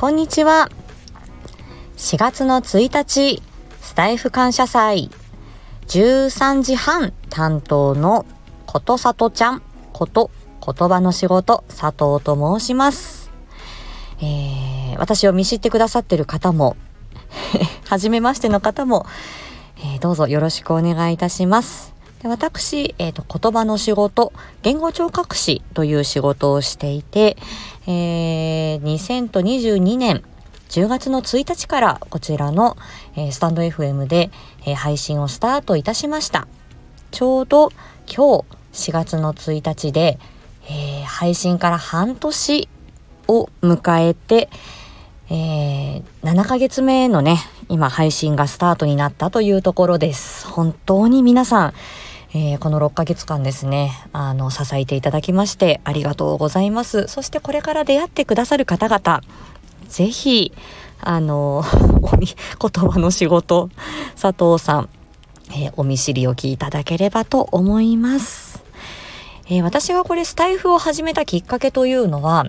こんにちは。4月の1日、スタイフ感謝祭、13時半担当のことさとちゃんこと言葉の仕事佐藤と申します。えー、私を見知ってくださってる方も、はじめましての方も、えー、どうぞよろしくお願いいたします。で私、え、ー、と、言葉の仕事、言語聴覚士という仕事をしていて、えー、2022年10月の1日からこちらの、えー、スタンド FM で、えー、配信をスタートいたしました。ちょうど今日4月の1日で、えー、配信から半年を迎えて、えー、7ヶ月目のね、今配信がスタートになったというところです。本当に皆さん、えー、この6ヶ月間ですね、あの、支えていただきましてありがとうございます。そしてこれから出会ってくださる方々、ぜひ、あの、言葉の仕事、佐藤さん、えー、お見知りおきいただければと思います。えー、私がこれスタイフを始めたきっかけというのは、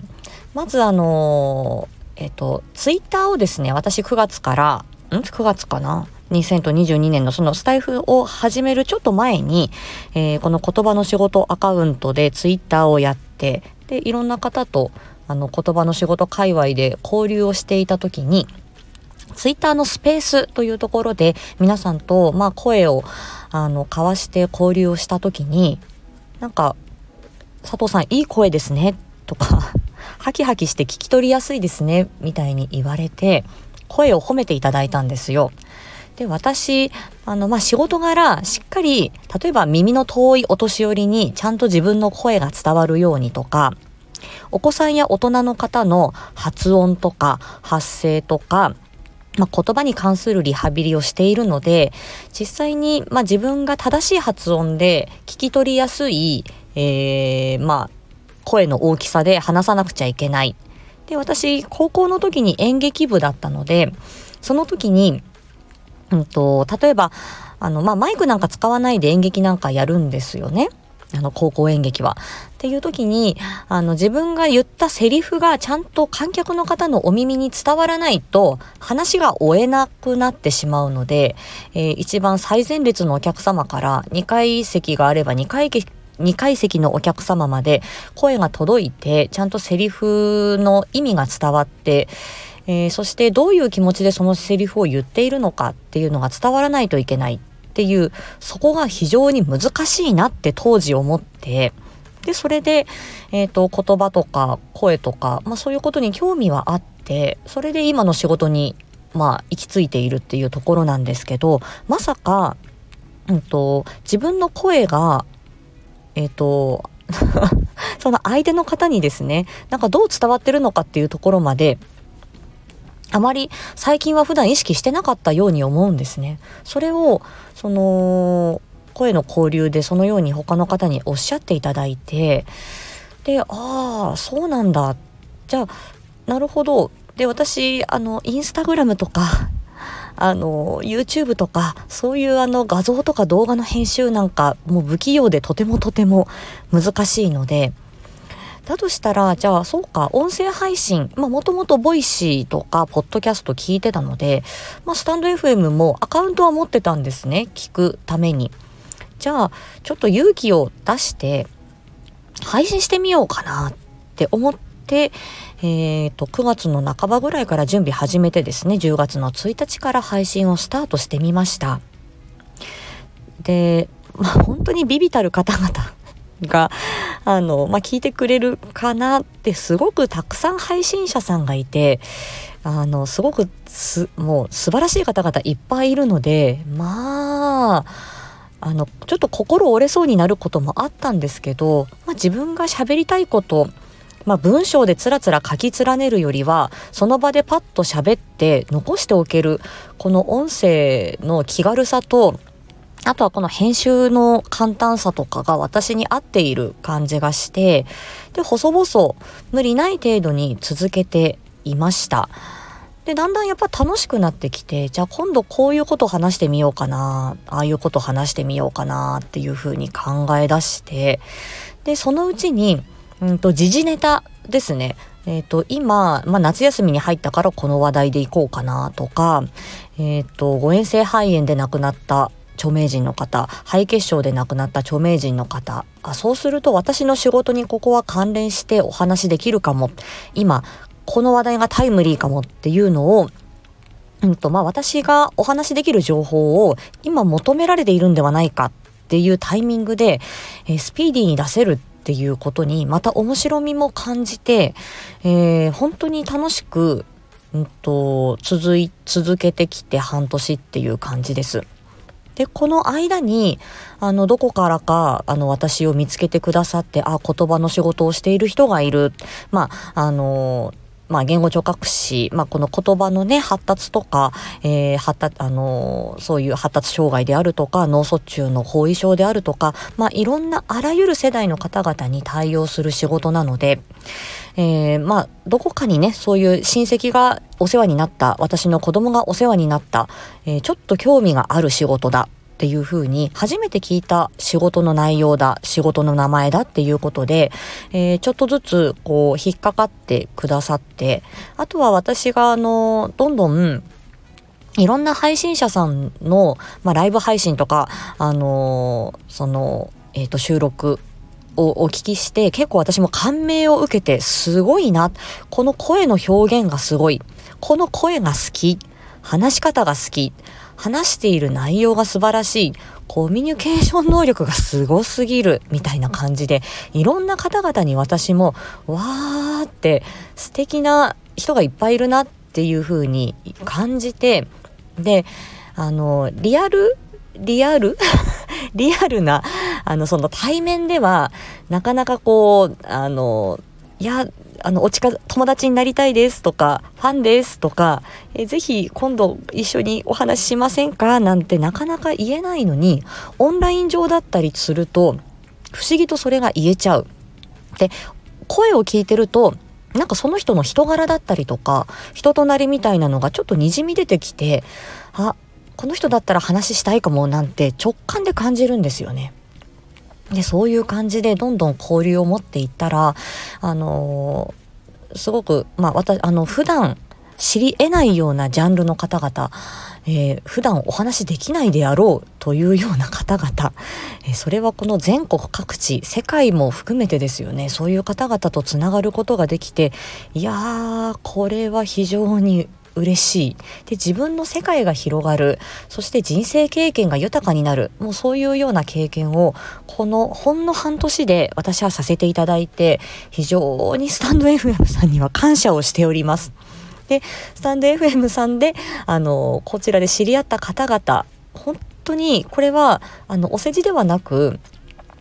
まずあのえっ、と、ツイッターをですね、私9月から、ん ?9 月かな？2022年のそのスタイフを始めるちょっと前に、えー、この言葉の仕事アカウントでツイッターをやって、で、いろんな方と、あの、言葉の仕事界隈で交流をしていた時に、ツイッターのスペースというところで皆さんと、まあ、声を、あの、交わして交流をした時に、なんか、佐藤さんいい声ですね、とか、ハキハキして聞き取りやすいですね、みたいに言われて、声を褒めていただいたんですよ。で、私、あの、まあ、仕事柄、しっかり、例えば耳の遠いお年寄りにちゃんと自分の声が伝わるようにとか、お子さんや大人の方の発音とか発声とか、まあ、言葉に関するリハビリをしているので、実際に、まあ、自分が正しい発音で聞き取りやすい、えー、まあ、声の大きさで話さなくちゃいけない。で、私、高校の時に演劇部だったので、その時に、うんと、例えば、あの、まあ、マイクなんか使わないで演劇なんかやるんですよね。あの、高校演劇は。っていう時に、あの、自分が言ったセリフがちゃんと観客の方のお耳に伝わらないと、話が終えなくなってしまうので、えー、一番最前列のお客様から2階席があれば2階2階席のお客様まで声が届いて、ちゃんとセリフの意味が伝わって、えー、そしてどういう気持ちでそのセリフを言っているのかっていうのが伝わらないといけないっていう、そこが非常に難しいなって当時思って、で、それで、えっ、ー、と、言葉とか声とか、まあそういうことに興味はあって、それで今の仕事に、まあ行き着いているっていうところなんですけど、まさか、うんと、自分の声が、えっ、ー、と、その相手の方にですね、なんかどう伝わってるのかっていうところまで、あまり最近は普段意識してなかったように思うんですね。それを、その、声の交流でそのように他の方におっしゃっていただいて、で、ああ、そうなんだ。じゃあ、なるほど。で、私、あの、インスタグラムとか、あの、YouTube とか、そういうあの画像とか動画の編集なんか、もう不器用でとてもとても難しいので、だとしたら、じゃあ、そうか、音声配信、まあ、もともと Voicy とか、ポッドキャスト聞いてたので、まあ、 stand.fm もアカウントは持ってたんですね、聞くために。じゃあ、ちょっと勇気を出して、配信してみようかなって思って、えっ、ー、と、9月の半ばぐらいから準備始めてですね、10月の1日から配信をスタートしてみました。で、まあ、本当にビビたる方々が、あの、まあ、聞いてくれるかなってすごくたくさん配信者さんがいて、あの、すごくす、もう素晴らしい方々いっぱいいるので、まあ、あの、ちょっと心折れそうになることもあったんですけど、まあ、自分が喋りたいこと、まあ、文章でつらつら書き連ねるよりは、その場でパッと喋って残しておける、この音声の気軽さと、あとはこの編集の簡単さとかが私に合っている感じがして、で、細々無理ない程度に続けていました。で、だんだんやっぱ楽しくなってきて、じゃあ今度こういうこと話してみようかな、ああいうこと話してみようかなっていうふうに考え出して、で、そのうちに、うんと、時事ネタですね。えっ、ー、と、今、まあ、夏休みに入ったからこの話題でいこうかなとか、えっ、ー、と、誤嚥性肺炎で亡くなった著名人の方、肺血症で亡くなった著名人の方、あそうすると私の仕事にここは関連してお話できるかも。今、この話題がタイムリーかもっていうのをうんとまあ、私がお話しできる情報を今求められているんではないかっていうタイミングで、えー、スピーディーに出せるっていうことにまた面白みも感じて、えー、本当に楽しく、うんと、続い続けてきて半年っていう感じです。でこの間にあのどこからかあの私を見つけてくださってあ言葉の仕事をしている人がいる。まああのまあ、言語聴覚士、まあ、この言葉のね、発達とか、えー、発達、あのー、そういう発達障害であるとか、脳卒中の後遺症であるとか、まあ、いろんなあらゆる世代の方々に対応する仕事なので、えー、まあ、どこかにね、そういう親戚がお世話になった、私の子供がお世話になった、えー、ちょっと興味がある仕事だ。っていうふうに初めて聞いた仕事の内容だ、仕事の名前だっていうことで、えー、ちょっとずつこう引っかかってくださって、あとは私があの、どんどんいろんな配信者さんの、まあ、ライブ配信とか、あのー、その、えっ、ー、と、収録をお聞きして、結構私も感銘を受けて、すごいな。この声の表現がすごい。この声が好き。話し方が好き。話している内容が素晴らしい。コミュニケーション能力がすごすぎる。みたいな感じで、いろんな方々に私も、わーって素敵な人がいっぱいいるなっていう風に感じて、で、あの、リアル？リアル？リアルな、あの、その対面では、なかなかこう、あの、いや、あの、お近友達になりたいですとか、ファンですとか、えぜひ今度一緒にお話ししませんか？なんてなかなか言えないのに、オンライン上だったりすると、不思議とそれが言えちゃう。で、声を聞いてると、なんかその人の人柄だったりとか、人となりみたいなのがちょっと滲み出てきて、あ、この人だったら話したいかもなんて直感で感じるんですよね。で、そういう感じでどんどん交流を持っていったら、あのー、すごく、まあ、私、あの、普段知り得ないようなジャンルの方々、えー、普段お話できないであろうというような方々、えー、それはこの全国各地、世界も含めてですよね、そういう方々とつながることができて、いやー、これは非常に嬉しい。で、自分の世界が広がる。そして人生経験が豊かになる。もうそういうような経験を、このほんの半年で私はさせていただいて、非常にスタンド FM さんには感謝をしております。で、スタンド FM さんで、あの、こちらで知り合った方々、本当にこれは、あの、お世辞ではなく、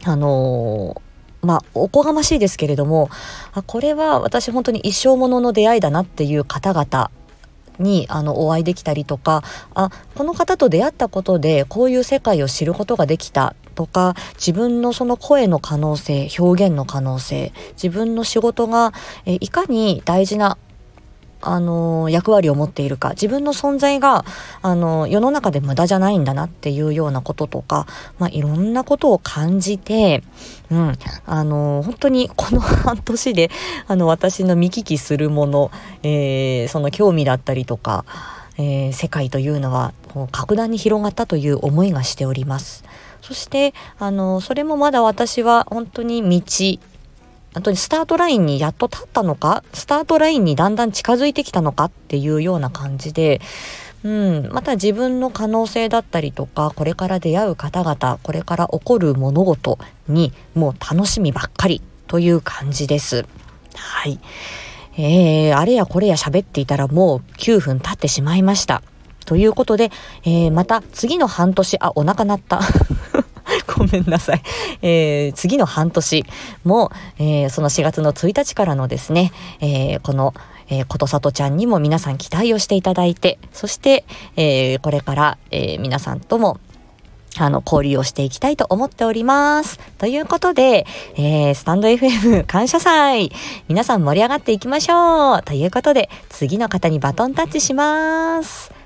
あのまあ、おこがましいですけれども、あ、これは私本当に一生ものの出会いだなっていう方々にあのお会いできたりとかあこの方と出会ったことでこういう世界を知ることができたとか自分のその声の可能性表現の可能性自分の仕事がえいかに大事なあの役割を持っているか自分の存在があの世の中で無駄じゃないんだなっていうようなこととか、まあ、いろんなことを感じて、うん、あの本当にこの半年であの私の見聞きするもの、えー、その興味だったりとか、えー、世界というのは格段に広がったという思いがしております。そしてあのそれもまだ私は本当に道本当にスタートラインにやっと立ったのかスタートラインにだんだん近づいてきたのかっていうような感じで、うん、また自分の可能性だったりとかこれから出会う方々これから起こる物事にもう楽しみばっかりという感じです。はい。えー、あれやこれや喋っていたらもう9分経ってしまいました。ということで、えー、また次の半年、あ、お腹鳴った。ごめんなさい。えー、次の半年も、えー、その4月の1日からのですね、えー、この、えー、ことさとちゃんにも皆さん期待をしていただいて、そして、えー、これから、えー、皆さんともあの、交流をしていきたいと思っております。ということで、えー、スタンド FM 感謝祭。皆さん盛り上がっていきましょう。ということで、次の方にバトンタッチします。